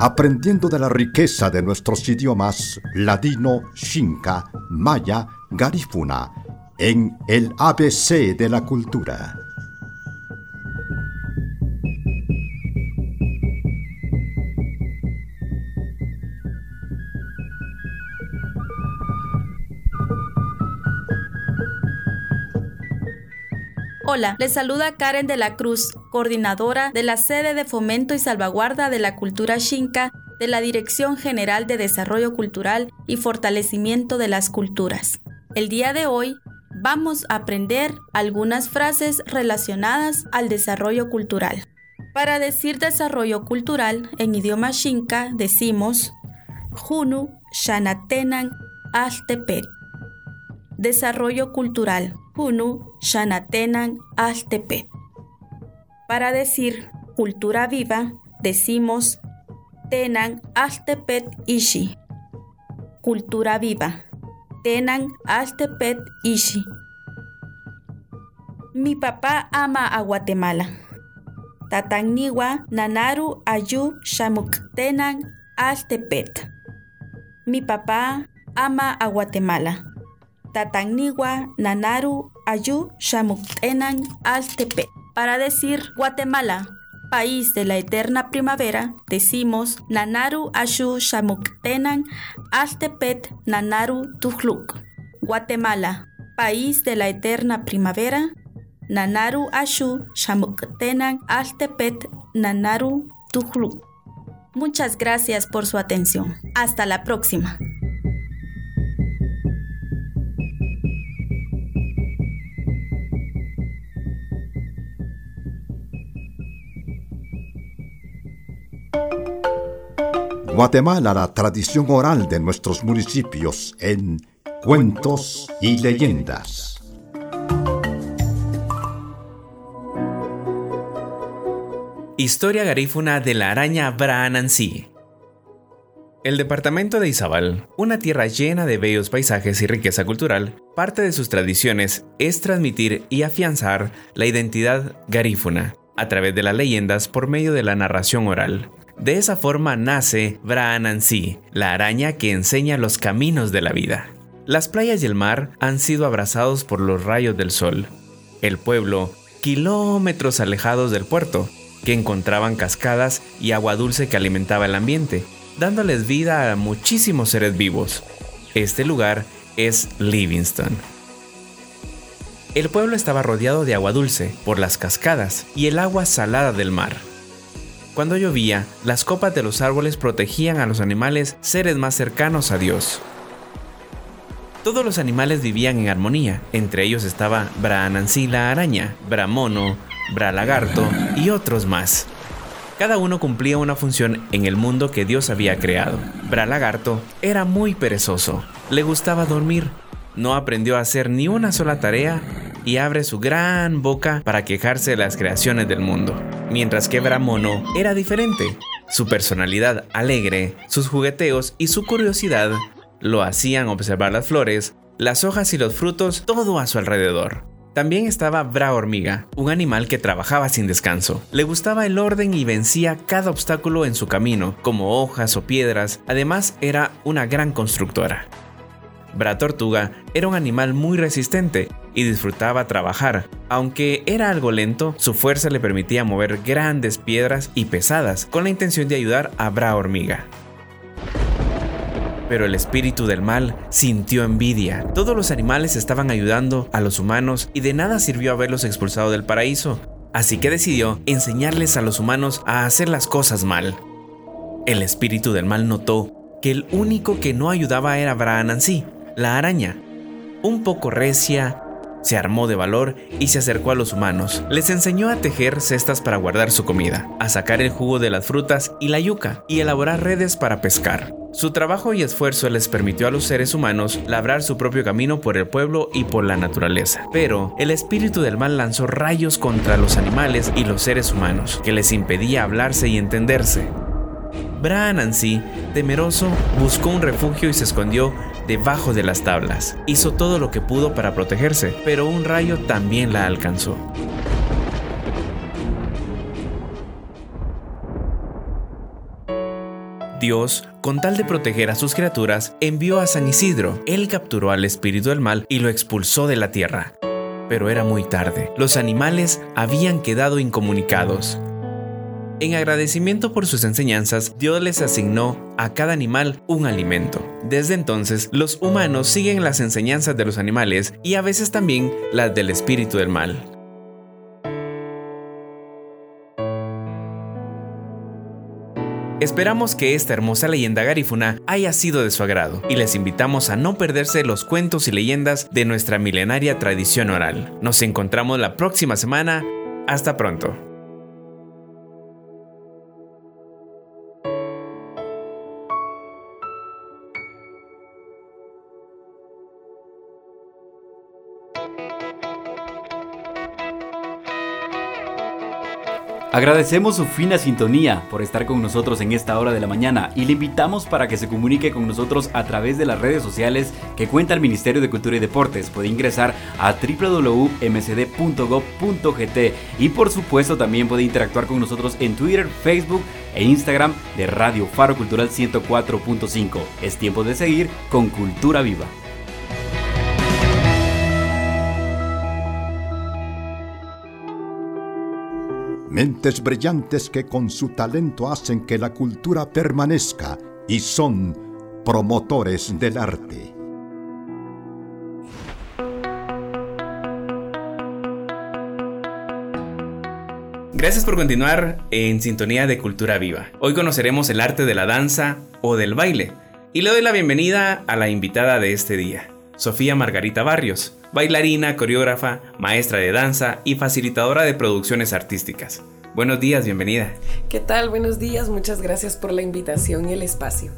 Aprendiendo de la riqueza de nuestros idiomas ladino, xinca, maya, garífuna, en el ABC de la cultura. Hola, les saluda Karen de la Cruz, coordinadora de la sede de fomento y salvaguarda de la cultura xinca de la Dirección General de Desarrollo Cultural y Fortalecimiento de las Culturas. El día de hoy vamos a aprender algunas frases relacionadas al desarrollo cultural. Para decir desarrollo cultural en idioma xinca decimos Junu Shanatenan Altepet. Desarrollo cultural. Hunu Shanatenan Altepet. Para decir cultura viva, decimos Tenan Altepet Ishi. Cultura viva. Tenan Altepet Ishi. Mi papá ama a Guatemala. Tataniwa Nanaru Ayu Shamuktenan Altepet. Mi papá ama a Guatemala. Tataniwa Nanaru Ayu Shamuktenan Altepet. Para decir Guatemala, país de la eterna primavera, decimos Nanaru Ayu Shamuktenan Altepet Nanaru Tujluk. Guatemala, país de la eterna primavera, Nanaru Ashu Shamuktenan Altepet Nanaru Tujluk. Muchas gracias por su atención. Hasta la próxima. Guatemala, la tradición oral de nuestros municipios en cuentos y leyendas. Historia garífuna de la araña Braanansi. El departamento de Izabal, una tierra llena de bellos paisajes y riqueza cultural, parte de sus tradiciones es transmitir y afianzar la identidad garífuna a través de las leyendas por medio de la narración oral. De esa forma nace Braanansi, la araña que enseña los caminos de la vida. Las playas y el mar han sido abrazados por los rayos del sol. El pueblo, kilómetros alejados del puerto, que encontraban cascadas y agua dulce que alimentaba el ambiente, dándoles vida a muchísimos seres vivos. Este lugar es Livingston. El pueblo estaba rodeado de agua dulce por las cascadas y el agua salada del mar. Cuando llovía, las copas de los árboles protegían a los animales seres más cercanos a Dios. Todos los animales vivían en armonía, entre ellos estaba Braanansi la araña, Bramono, Bralagarto y otros más. Cada uno cumplía una función en el mundo que Dios había creado. Bralagarto era muy perezoso, le gustaba dormir, no aprendió a hacer ni una sola tarea y abre su gran boca para quejarse de las creaciones del mundo. Mientras que Bramono era diferente. Su personalidad alegre, sus jugueteos y su curiosidad lo hacían observar las flores, las hojas y los frutos todo a su alrededor. También estaba Bra Hormiga, un animal que trabajaba sin descanso. Le gustaba el orden y vencía cada obstáculo en su camino, como hojas o piedras. Además, era una gran constructora. Bra Tortuga era un animal muy resistente y disfrutaba trabajar. Aunque era algo lento, su fuerza le permitía mover grandes piedras y pesadas con la intención de ayudar a Bra Hormiga. Pero el espíritu del mal sintió envidia. Todos los animales estaban ayudando a los humanos y de nada sirvió haberlos expulsado del paraíso. Así que decidió enseñarles a los humanos a hacer las cosas mal. El espíritu del mal notó que el único que no ayudaba era Braanansi, la araña. Un poco recia, se armó de valor y se acercó a los humanos. Les enseñó a tejer cestas para guardar su comida, a sacar el jugo de las frutas y la yuca, y elaborar redes para pescar. Su trabajo y esfuerzo les permitió a los seres humanos labrar su propio camino por el pueblo y por la naturaleza. Pero el espíritu del mal lanzó rayos contra los animales y los seres humanos, que les impedía hablarse y entenderse. Braanansi, temeroso, buscó un refugio y se escondió debajo de las tablas. Hizo todo lo que pudo para protegerse, pero un rayo también la alcanzó. Dios, con tal de proteger a sus criaturas, envió a San Isidro. Él capturó al espíritu del mal y lo expulsó de la tierra. Pero era muy tarde. Los animales habían quedado incomunicados. En agradecimiento por sus enseñanzas, Dios les asignó a cada animal un alimento. Desde entonces, los humanos siguen las enseñanzas de los animales y a veces también las del espíritu del mal. Esperamos que esta hermosa leyenda garífuna haya sido de su agrado y les invitamos a no perderse los cuentos y leyendas de nuestra milenaria tradición oral. Nos encontramos la próxima semana. Hasta pronto. Agradecemos su fina sintonía por estar con nosotros en esta hora de la mañana y le invitamos para que se comunique con nosotros a través de las redes sociales que cuenta el Ministerio de Cultura y Deportes. Puede ingresar a www.mcd.gov.gt y por supuesto también puede interactuar con nosotros en Twitter, Facebook e Instagram de Radio Faro Cultural 104.5. Es tiempo de seguir con Cultura Viva. Mentes brillantes que con su talento hacen que la cultura permanezca y son promotores del arte. Gracias por continuar en sintonía de Cultura Viva. Hoy conoceremos el arte de la danza o del baile y le doy la bienvenida a la invitada de este día, Sofía Margarita Barrios, bailarina, coreógrafa, maestra de danza y facilitadora de producciones artísticas. Buenos días, bienvenida. ¿Qué tal? Buenos días, muchas gracias por la invitación y el espacio.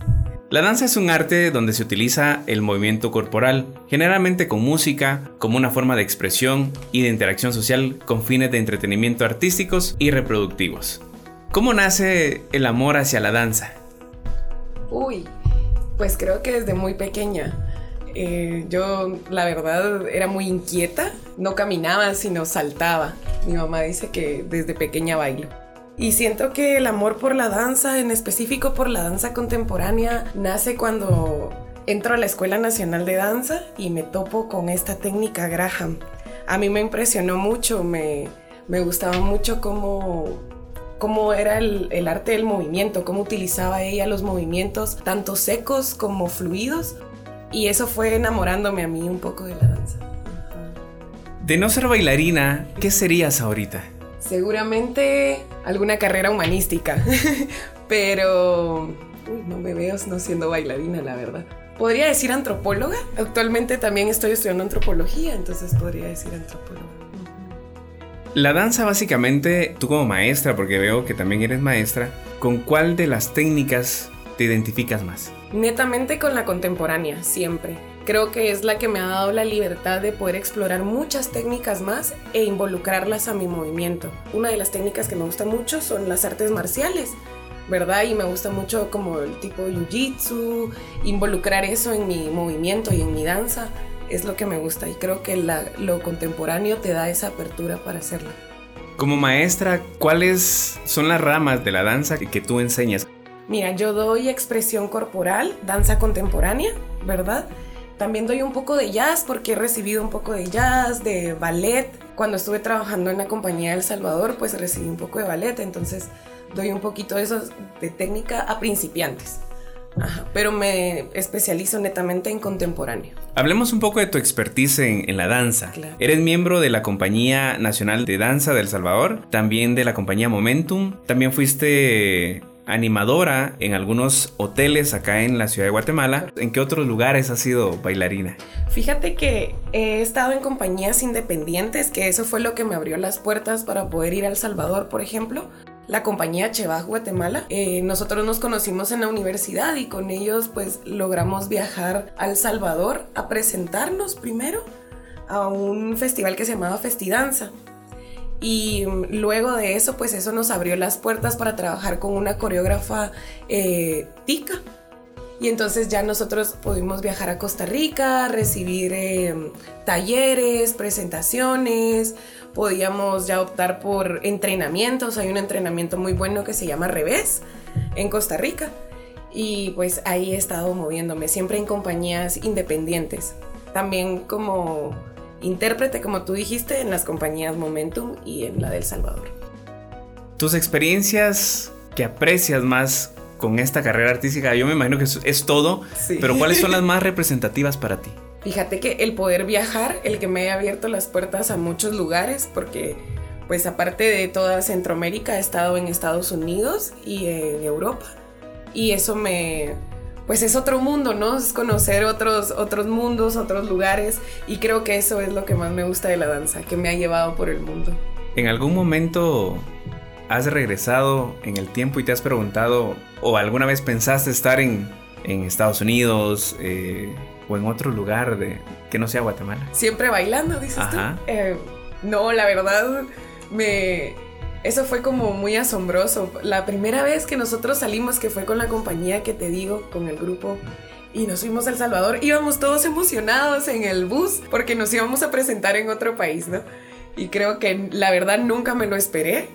La danza es un arte donde se utiliza el movimiento corporal, generalmente con música, como una forma de expresión y de interacción social con fines de entretenimiento artísticos y reproductivos. ¿Cómo nace el amor hacia la danza? Uy, pues creo que desde muy pequeña. Eh, yo, la verdad, era muy inquieta. No caminaba, sino saltaba. Mi mamá dice que desde pequeña bailo. Y siento que el amor por la danza, en específico por la danza contemporánea, nace cuando entro a la Escuela Nacional de Danza y me topo con esta técnica Graham. A mí me impresionó mucho, me, me gustaba mucho cómo, cómo era el, el, arte del movimiento, cómo utilizaba ella los movimientos, tanto secos como fluidos, y eso fue enamorándome a mí un poco de la danza. De no ser bailarina, ¿qué serías ahorita? Seguramente alguna carrera humanística, pero uy, no me veo no siendo bailarina, la verdad. Podría decir antropóloga. Actualmente también estoy estudiando antropología, entonces podría decir antropóloga. La danza básicamente, tú como maestra, porque veo que también eres maestra, ¿con cuál de las técnicas te identificas más? Netamente con la contemporánea, siempre. Creo que es la que me ha dado la libertad de poder explorar muchas técnicas más e involucrarlas a mi movimiento. Una de las técnicas que me gusta mucho son las artes marciales, ¿verdad? Y me gusta mucho como el tipo jiu-jitsu, involucrar eso en mi movimiento y en mi danza es lo que me gusta y creo que lo contemporáneo te da esa apertura para hacerlo. Como maestra, ¿cuáles son las ramas de la danza que tú enseñas? Mira, yo doy expresión corporal, danza contemporánea, ¿verdad? También doy un poco de jazz porque he recibido un poco de jazz, de ballet. Cuando estuve trabajando en la compañía El Salvador, pues recibí un poco de ballet, entonces doy un poquito de eso de técnica a principiantes. Ajá, pero me especializo netamente en contemporáneo. Hablemos un poco de tu expertise en, en la danza. Claro. Eres miembro de la Compañía Nacional de Danza del Salvador, también de la compañía Momentum, también fuiste animadora en algunos hoteles acá en la ciudad de Guatemala. ¿En qué otros lugares has sido bailarina? Fíjate que he estado en compañías independientes, que eso fue lo que me abrió las puertas para poder ir a El Salvador, por ejemplo. La compañía Chevas Guatemala. Eh, nosotros nos conocimos en la universidad y con ellos pues logramos viajar a El Salvador a presentarnos primero a un festival que se llamaba Festidanza. Y luego de eso, pues eso nos abrió las puertas para trabajar con una coreógrafa eh, tica. Y entonces ya nosotros pudimos viajar a Costa Rica, recibir eh, talleres, presentaciones, podíamos ya optar por entrenamientos. Hay un entrenamiento muy bueno que se llama Revés en Costa Rica. y pues ahí he estado moviéndome, siempre en compañías independientes. También como intérprete, como tú dijiste, en las compañías Momentum y en la del Salvador. Tus experiencias que aprecias más con esta carrera artística, yo me imagino que es, todo, pero ¿cuáles son las más representativas para ti? Fíjate que el poder viajar, el que me haya abierto las puertas a muchos lugares, porque pues aparte de toda Centroamérica he estado en Estados Unidos y en Europa y eso me pues es otro mundo, ¿no? Es conocer otros otros mundos, otros lugares y creo que eso es lo que más me gusta de la danza, que me ha llevado por el mundo. ¿En algún momento has regresado en el tiempo y te has preguntado o alguna vez pensaste estar en, en Estados Unidos eh, o en otro lugar de, que no sea Guatemala? Siempre bailando, dices tú. Eh, no, la verdad me... Eso fue como muy asombroso. La primera vez que nosotros salimos, que fue con la compañía que te digo, con el grupo, y nos fuimos a El Salvador, íbamos todos emocionados en el bus porque nos íbamos a presentar en otro país, ¿no? Y creo que la verdad nunca me lo esperé.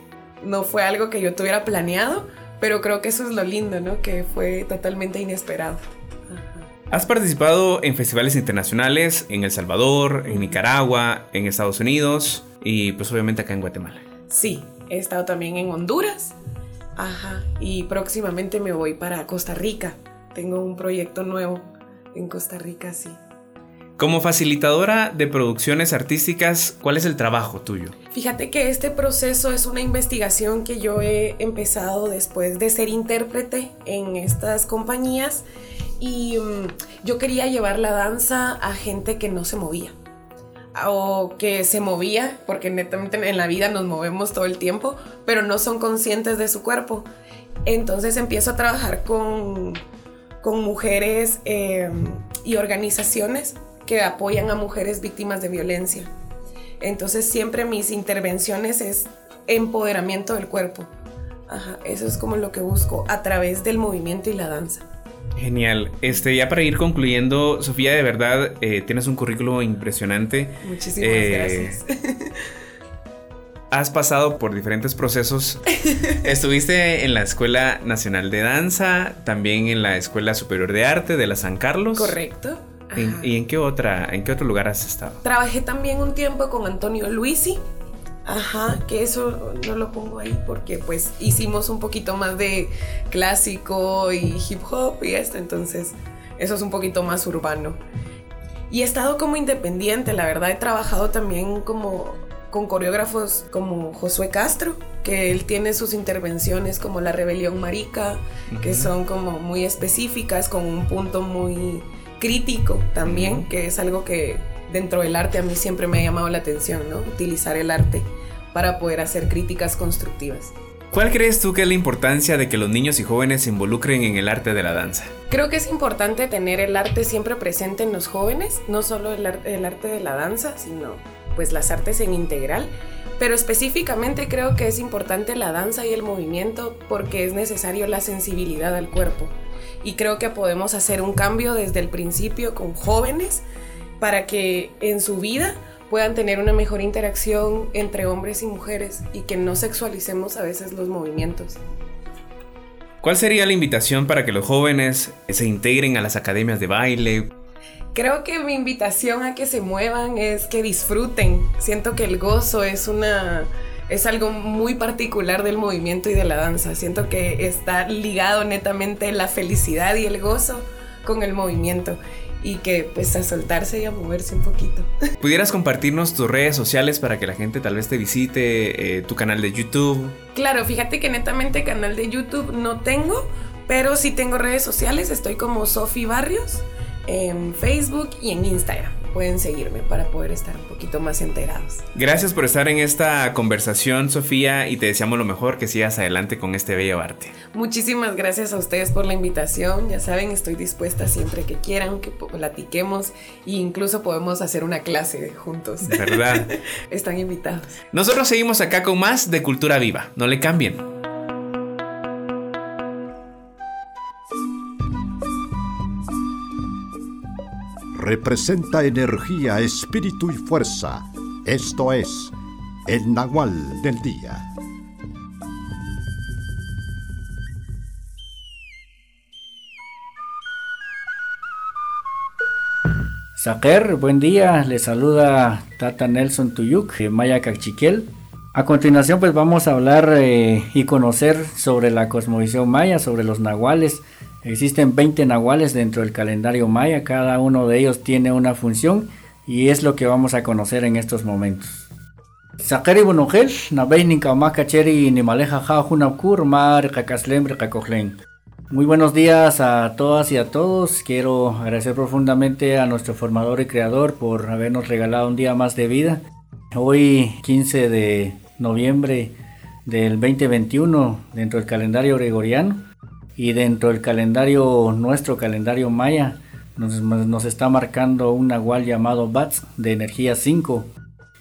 No fue algo que yo tuviera planeado, pero creo que eso es lo lindo, ¿no? Que fue totalmente inesperado. Has participado en festivales internacionales en El Salvador, en Nicaragua, en Estados Unidos y pues obviamente acá en Guatemala. Sí, he estado también en Honduras. Ajá, y próximamente me voy para Costa Rica. Tengo un proyecto nuevo en Costa Rica, sí. Como facilitadora de producciones artísticas, ¿cuál es el trabajo tuyo? Fíjate que este proceso es una investigación que yo he empezado después de ser intérprete en estas compañías y mm, yo quería llevar la danza a gente que no se movía o que se movía, porque netamente en la vida nos movemos todo el tiempo, pero no son conscientes de su cuerpo. Entonces empiezo a trabajar con, con mujeres em, y organizaciones que apoyan a mujeres víctimas de violencia. Entonces siempre mis intervenciones es empoderamiento del cuerpo. eso es como lo que busco a través del movimiento y la danza. Genial. Este, ya para ir concluyendo, Sofía, de verdad eh, tienes un currículo impresionante. Muchísimas eh, gracias. Has pasado por diferentes procesos. Estuviste en la Escuela Nacional de Danza, también en la Escuela Superior de Arte de la San Carlos. Correcto. ¿Y en qué otra, en qué otro lugar has estado? Trabajé también un tiempo con Antonio Luisi Ajá, que eso no lo pongo ahí porque pues hicimos un poquito más de clásico y hip hop y esto, entonces eso es un poquito más urbano. Y he estado como independiente, la verdad he trabajado también como con coreógrafos como Josué Castro, que él tiene sus intervenciones como La Rebelión Marica, que son como muy específicas, con un punto muy crítico también, que es algo que dentro del arte a mí siempre me ha llamado la atención, ¿no? Utilizar el arte para poder hacer críticas constructivas. ¿Cuál crees tú que es la importancia de que los niños y jóvenes se involucren en el arte de la danza? Creo que es importante tener el arte siempre presente en los jóvenes, no solo el, el arte de la danza, sino pues las artes en integral. Pero específicamente creo que es importante la danza y el movimiento porque es necesario la sensibilidad al cuerpo. Y creo que podemos hacer un cambio desde el principio con jóvenes para que en su vida puedan tener una mejor interacción entre hombres y mujeres y que no sexualicemos a veces los movimientos. ¿Cuál sería la invitación para que los jóvenes se integren a las academias de baile? Creo que mi invitación a que se muevan es que disfruten. Siento que el gozo es una es algo muy particular del movimiento y de la danza. Siento que está ligado netamente la felicidad y el gozo con el movimiento y que pues a soltarse y a moverse un poquito. ¿Pudieras compartirnos tus redes sociales para que la gente tal vez te visite, eh, tu canal de YouTube? Claro, fíjate que netamente canal de YouTube no tengo, pero sí tengo redes sociales, estoy como Sofi Barrios en Facebook y en Instagram pueden seguirme para poder estar un poquito más enterados. Gracias por estar en esta conversación, Sofía, y te deseamos lo mejor que sigas adelante con este bello arte. Muchísimas gracias a ustedes por la invitación. Ya saben, estoy dispuesta siempre que quieran que platiquemos e incluso podemos hacer una clase juntos. De verdad. Están invitados. Nosotros seguimos acá con más de Cultura Viva. No le cambien. representa energía, espíritu y fuerza. Esto es el Nahual del Día. Saker, buen día. Les saluda Tata Nelson Tuyuk, Maya Cachiquel. A continuación, pues vamos a hablar eh, y conocer sobre la cosmovisión maya, sobre los nahuales Existen 20 nahuales dentro del calendario maya, cada uno de ellos tiene una función y es lo que vamos a conocer en estos momentos. Muy buenos días a todas y a todos. Quiero agradecer profundamente a nuestro formador y creador por habernos regalado un día más de vida. Hoy 15 de noviembre del 2021 dentro del calendario gregoriano y dentro del calendario, nuestro calendario maya, nos, está marcando un nahual llamado Bats de energía 5.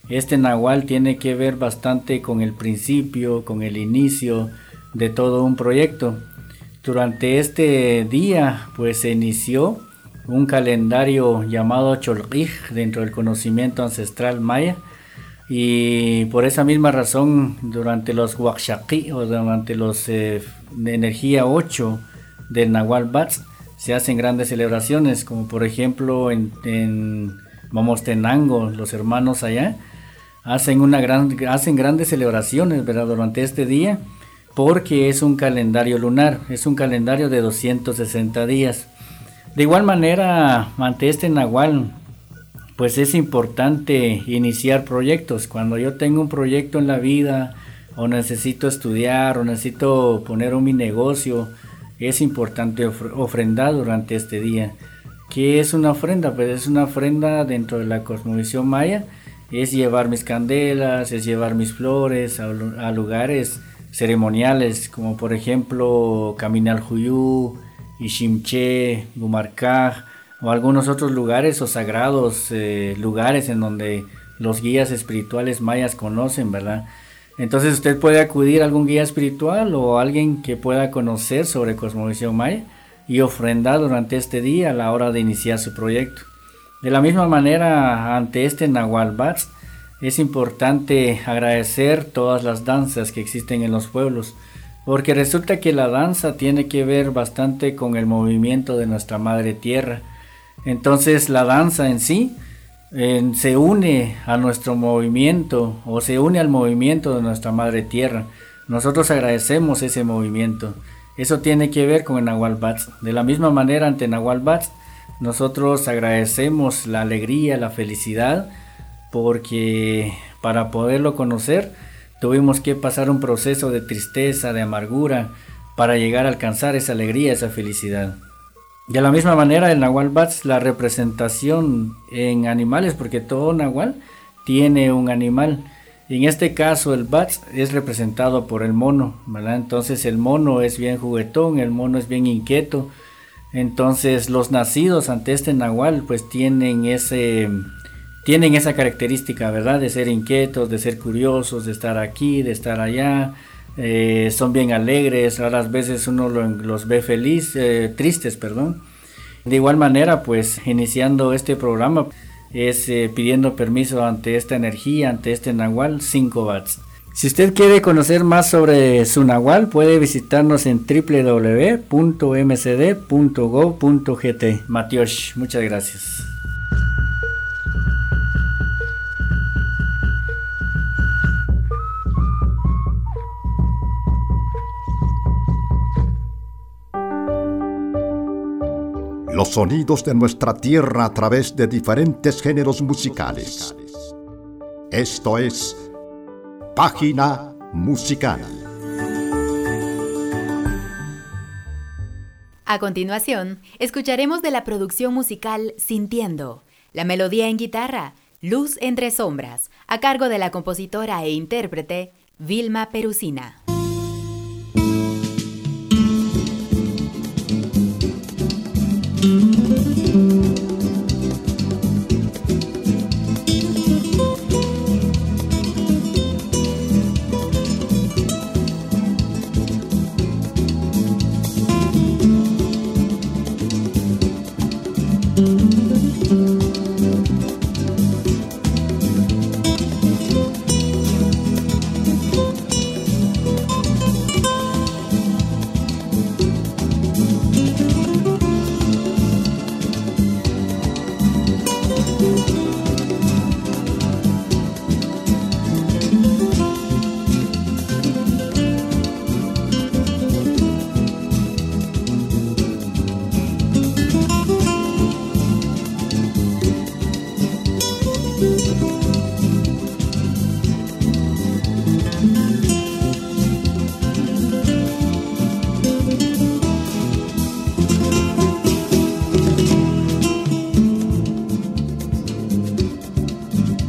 Este nahual tiene que ver bastante con el principio, con el inicio de todo un proyecto. Durante este día pues se inició un calendario llamado Cholrij dentro del conocimiento ancestral maya y por esa misma razón, durante los Wakshaki o durante los eh, de energía 8 del Nahual Bats, se hacen grandes celebraciones, como por ejemplo en, en Momostenango, los hermanos allá, hacen, una gran, hacen grandes celebraciones durante este día, porque es un calendario lunar, es un calendario de 260 días. De igual manera, ante este Nahual, pues es importante iniciar proyectos. Cuando yo tengo un proyecto en la vida o necesito estudiar o necesito poner un mi negocio, es importante ofrendar durante este día. ¿Qué es una ofrenda? Pues es una ofrenda dentro de la cosmovisión maya. Es llevar mis candelas, es llevar mis flores a, lugares ceremoniales, como por ejemplo Caminar Juyú, Ishimche, Gumarcaj, o algunos otros lugares o sagrados eh, lugares en donde los guías espirituales mayas conocen, ¿verdad? Entonces usted puede acudir a algún guía espiritual o alguien que pueda conocer sobre cosmovisión maya y ofrendar durante este día a la hora de iniciar su proyecto. De la misma manera, ante este Nahual Bats, es importante agradecer todas las danzas que existen en los pueblos, porque resulta que la danza tiene que ver bastante con el movimiento de nuestra madre tierra, entonces la danza en sí se une a nuestro movimiento o se une al movimiento de nuestra madre tierra. Nosotros agradecemos ese movimiento. Eso tiene que ver con el Nahual Bats. De la misma manera ante Nahual Bats, nosotros agradecemos la alegría, la felicidad, porque para poderlo conocer tuvimos que pasar un proceso de tristeza, de amargura, para llegar a alcanzar esa alegría, esa felicidad. De la misma manera, el Nahual Bats, la representación en animales, porque todo Nahual tiene un animal. En este caso, el Bats es representado por el mono, ¿verdad? Entonces, el mono es bien juguetón, el mono es bien inquieto. Entonces, los nacidos ante este Nahual, pues tienen ese. Tienen esa característica, ¿verdad? De ser inquietos, de ser curiosos, de estar aquí, de estar allá, eh, son bien alegres, raras veces uno los ve feliz, eh, tristes, perdón. De igual manera, pues iniciando este programa es eh, pidiendo permiso ante esta energía, ante este Nahual 5 watts. Si usted quiere conocer más sobre su Nahual, puede visitarnos en www.mcd.gov.gt. Matiosh, muchas gracias. Los sonidos de nuestra tierra a través de diferentes géneros musicales. Esto es Página Musical. A continuación, escucharemos de la producción musical Sintiendo, la melodía en guitarra, Luz entre sombras, a cargo de la compositora e intérprete Vilma Perusina.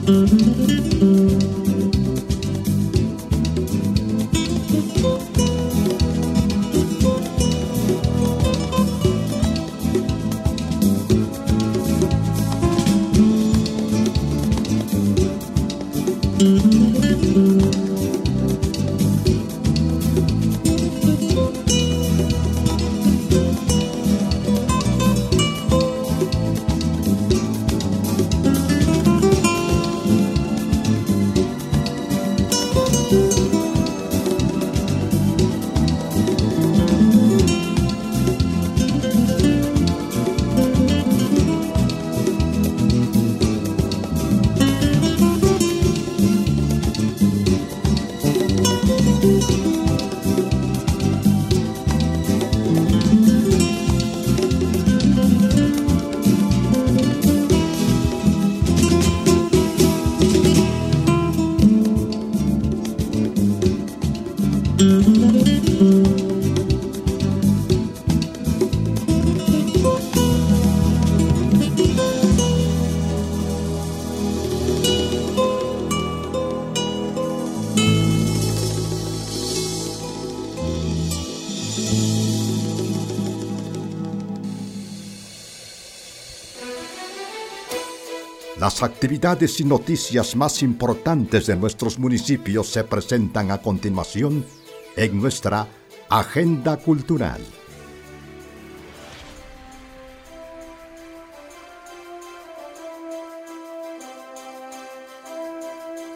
Mm-hmm. Las actividades y noticias más importantes de nuestros municipios se presentan a continuación en nuestra Agenda Cultural.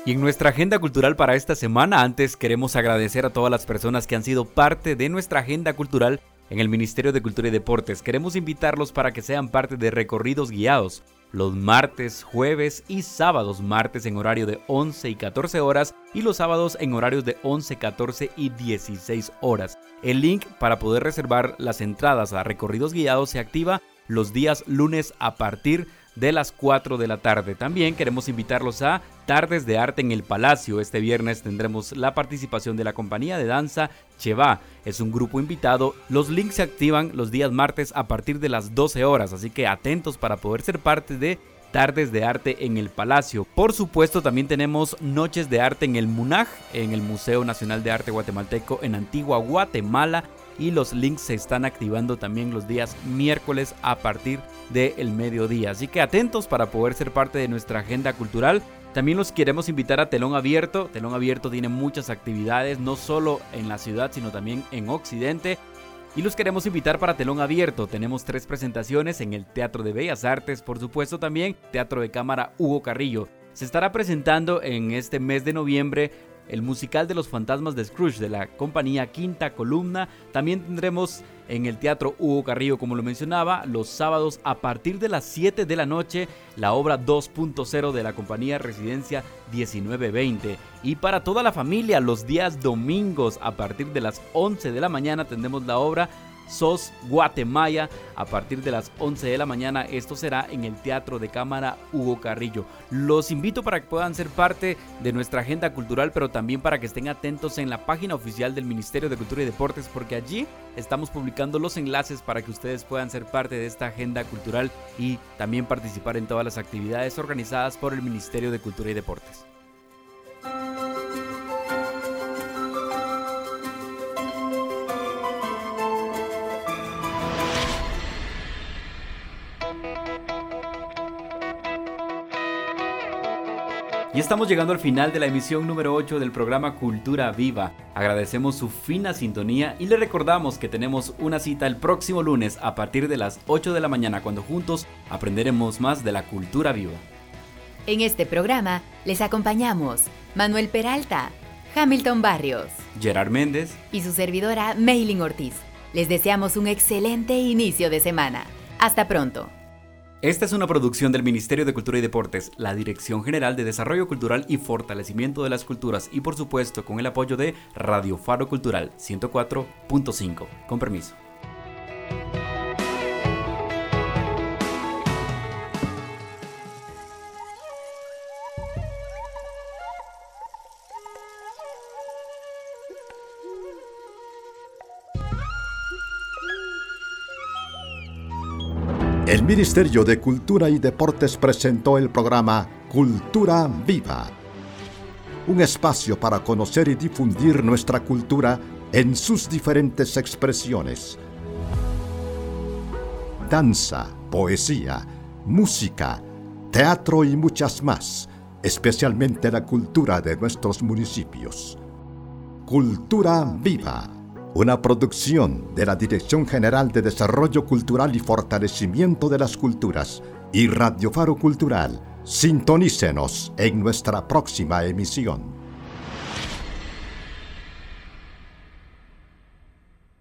Y en nuestra agenda cultural para esta semana, antes queremos agradecer a todas las personas que han sido parte de nuestra agenda cultural en el Ministerio de Cultura y Deportes. Queremos invitarlos para que sean parte de recorridos guiados los martes, jueves y sábados, martes en horario de 11 y 14 horas y los sábados en horarios de 11, 14 y 16 horas. El link para poder reservar las entradas a recorridos guiados se activa los días lunes a partir de de las 4 de la tarde. También queremos invitarlos a Tardes de Arte en el Palacio. Este viernes tendremos la participación de la compañía de danza Cheva. Es un grupo invitado. Los links se activan los días martes a partir de las 12 horas, así que atentos para poder ser parte de Tardes de Arte en el Palacio. Por supuesto, también tenemos Noches de Arte en el MUNAJ, en el Museo Nacional de Arte Guatemalteco en Antigua Guatemala y los links se están activando también los días miércoles a partir del mediodía. Así que atentos para poder ser parte de nuestra agenda cultural. También los queremos invitar a Telón Abierto. Telón Abierto tiene muchas actividades, no solo en la ciudad, sino también en Occidente. Y los queremos invitar para Telón Abierto. Tenemos tres presentaciones en el Teatro de Bellas Artes, por supuesto también Teatro de Cámara Hugo Carrillo. Se estará presentando en este mes de noviembre el musical de los fantasmas de Scrooge de la compañía Quinta Columna. También tendremos en el Teatro Hugo Carrillo, como lo mencionaba, los sábados a partir de las 7 de la noche, la obra 2.0 de la compañía Residencia 1920. Y para toda la familia, los días domingos a partir de las 11 de la mañana tendremos la obra SOS Guatemala a partir de las 11 de la mañana. Esto será en el Teatro de Cámara Hugo Carrillo. Los invito para que puedan ser parte de nuestra agenda cultural, pero también para que estén atentos en la página oficial del Ministerio de Cultura y Deportes, porque allí estamos publicando los enlaces para que ustedes puedan ser parte de esta agenda cultural y también participar en todas las actividades organizadas por el Ministerio de Cultura y Deportes. Y estamos llegando al final de la emisión número 8 del programa Cultura Viva. Agradecemos su fina sintonía y le recordamos que tenemos una cita el próximo lunes a partir de las 8 de la mañana cuando juntos aprenderemos más de la cultura viva. En este programa les acompañamos Manuel Peralta, Hamilton Barrios, Gerard Méndez y su servidora Mailing Ortiz. Les deseamos un excelente inicio de semana. Hasta pronto. Esta es una producción del Ministerio de Cultura y Deportes, la Dirección General de Desarrollo Cultural y Fortalecimiento de las Culturas y por supuesto con el apoyo de Radio Faro Cultural 104.5. Con permiso. El Ministerio de Cultura y Deportes presentó el programa Cultura Viva, un espacio para conocer y difundir nuestra cultura en sus diferentes expresiones. Danza, poesía, música, teatro y muchas más, especialmente la cultura de nuestros municipios. Cultura Viva una producción de la Dirección General de Desarrollo Cultural y Fortalecimiento de las Culturas y Radio Faro Cultural. Sintonícenos en nuestra próxima emisión.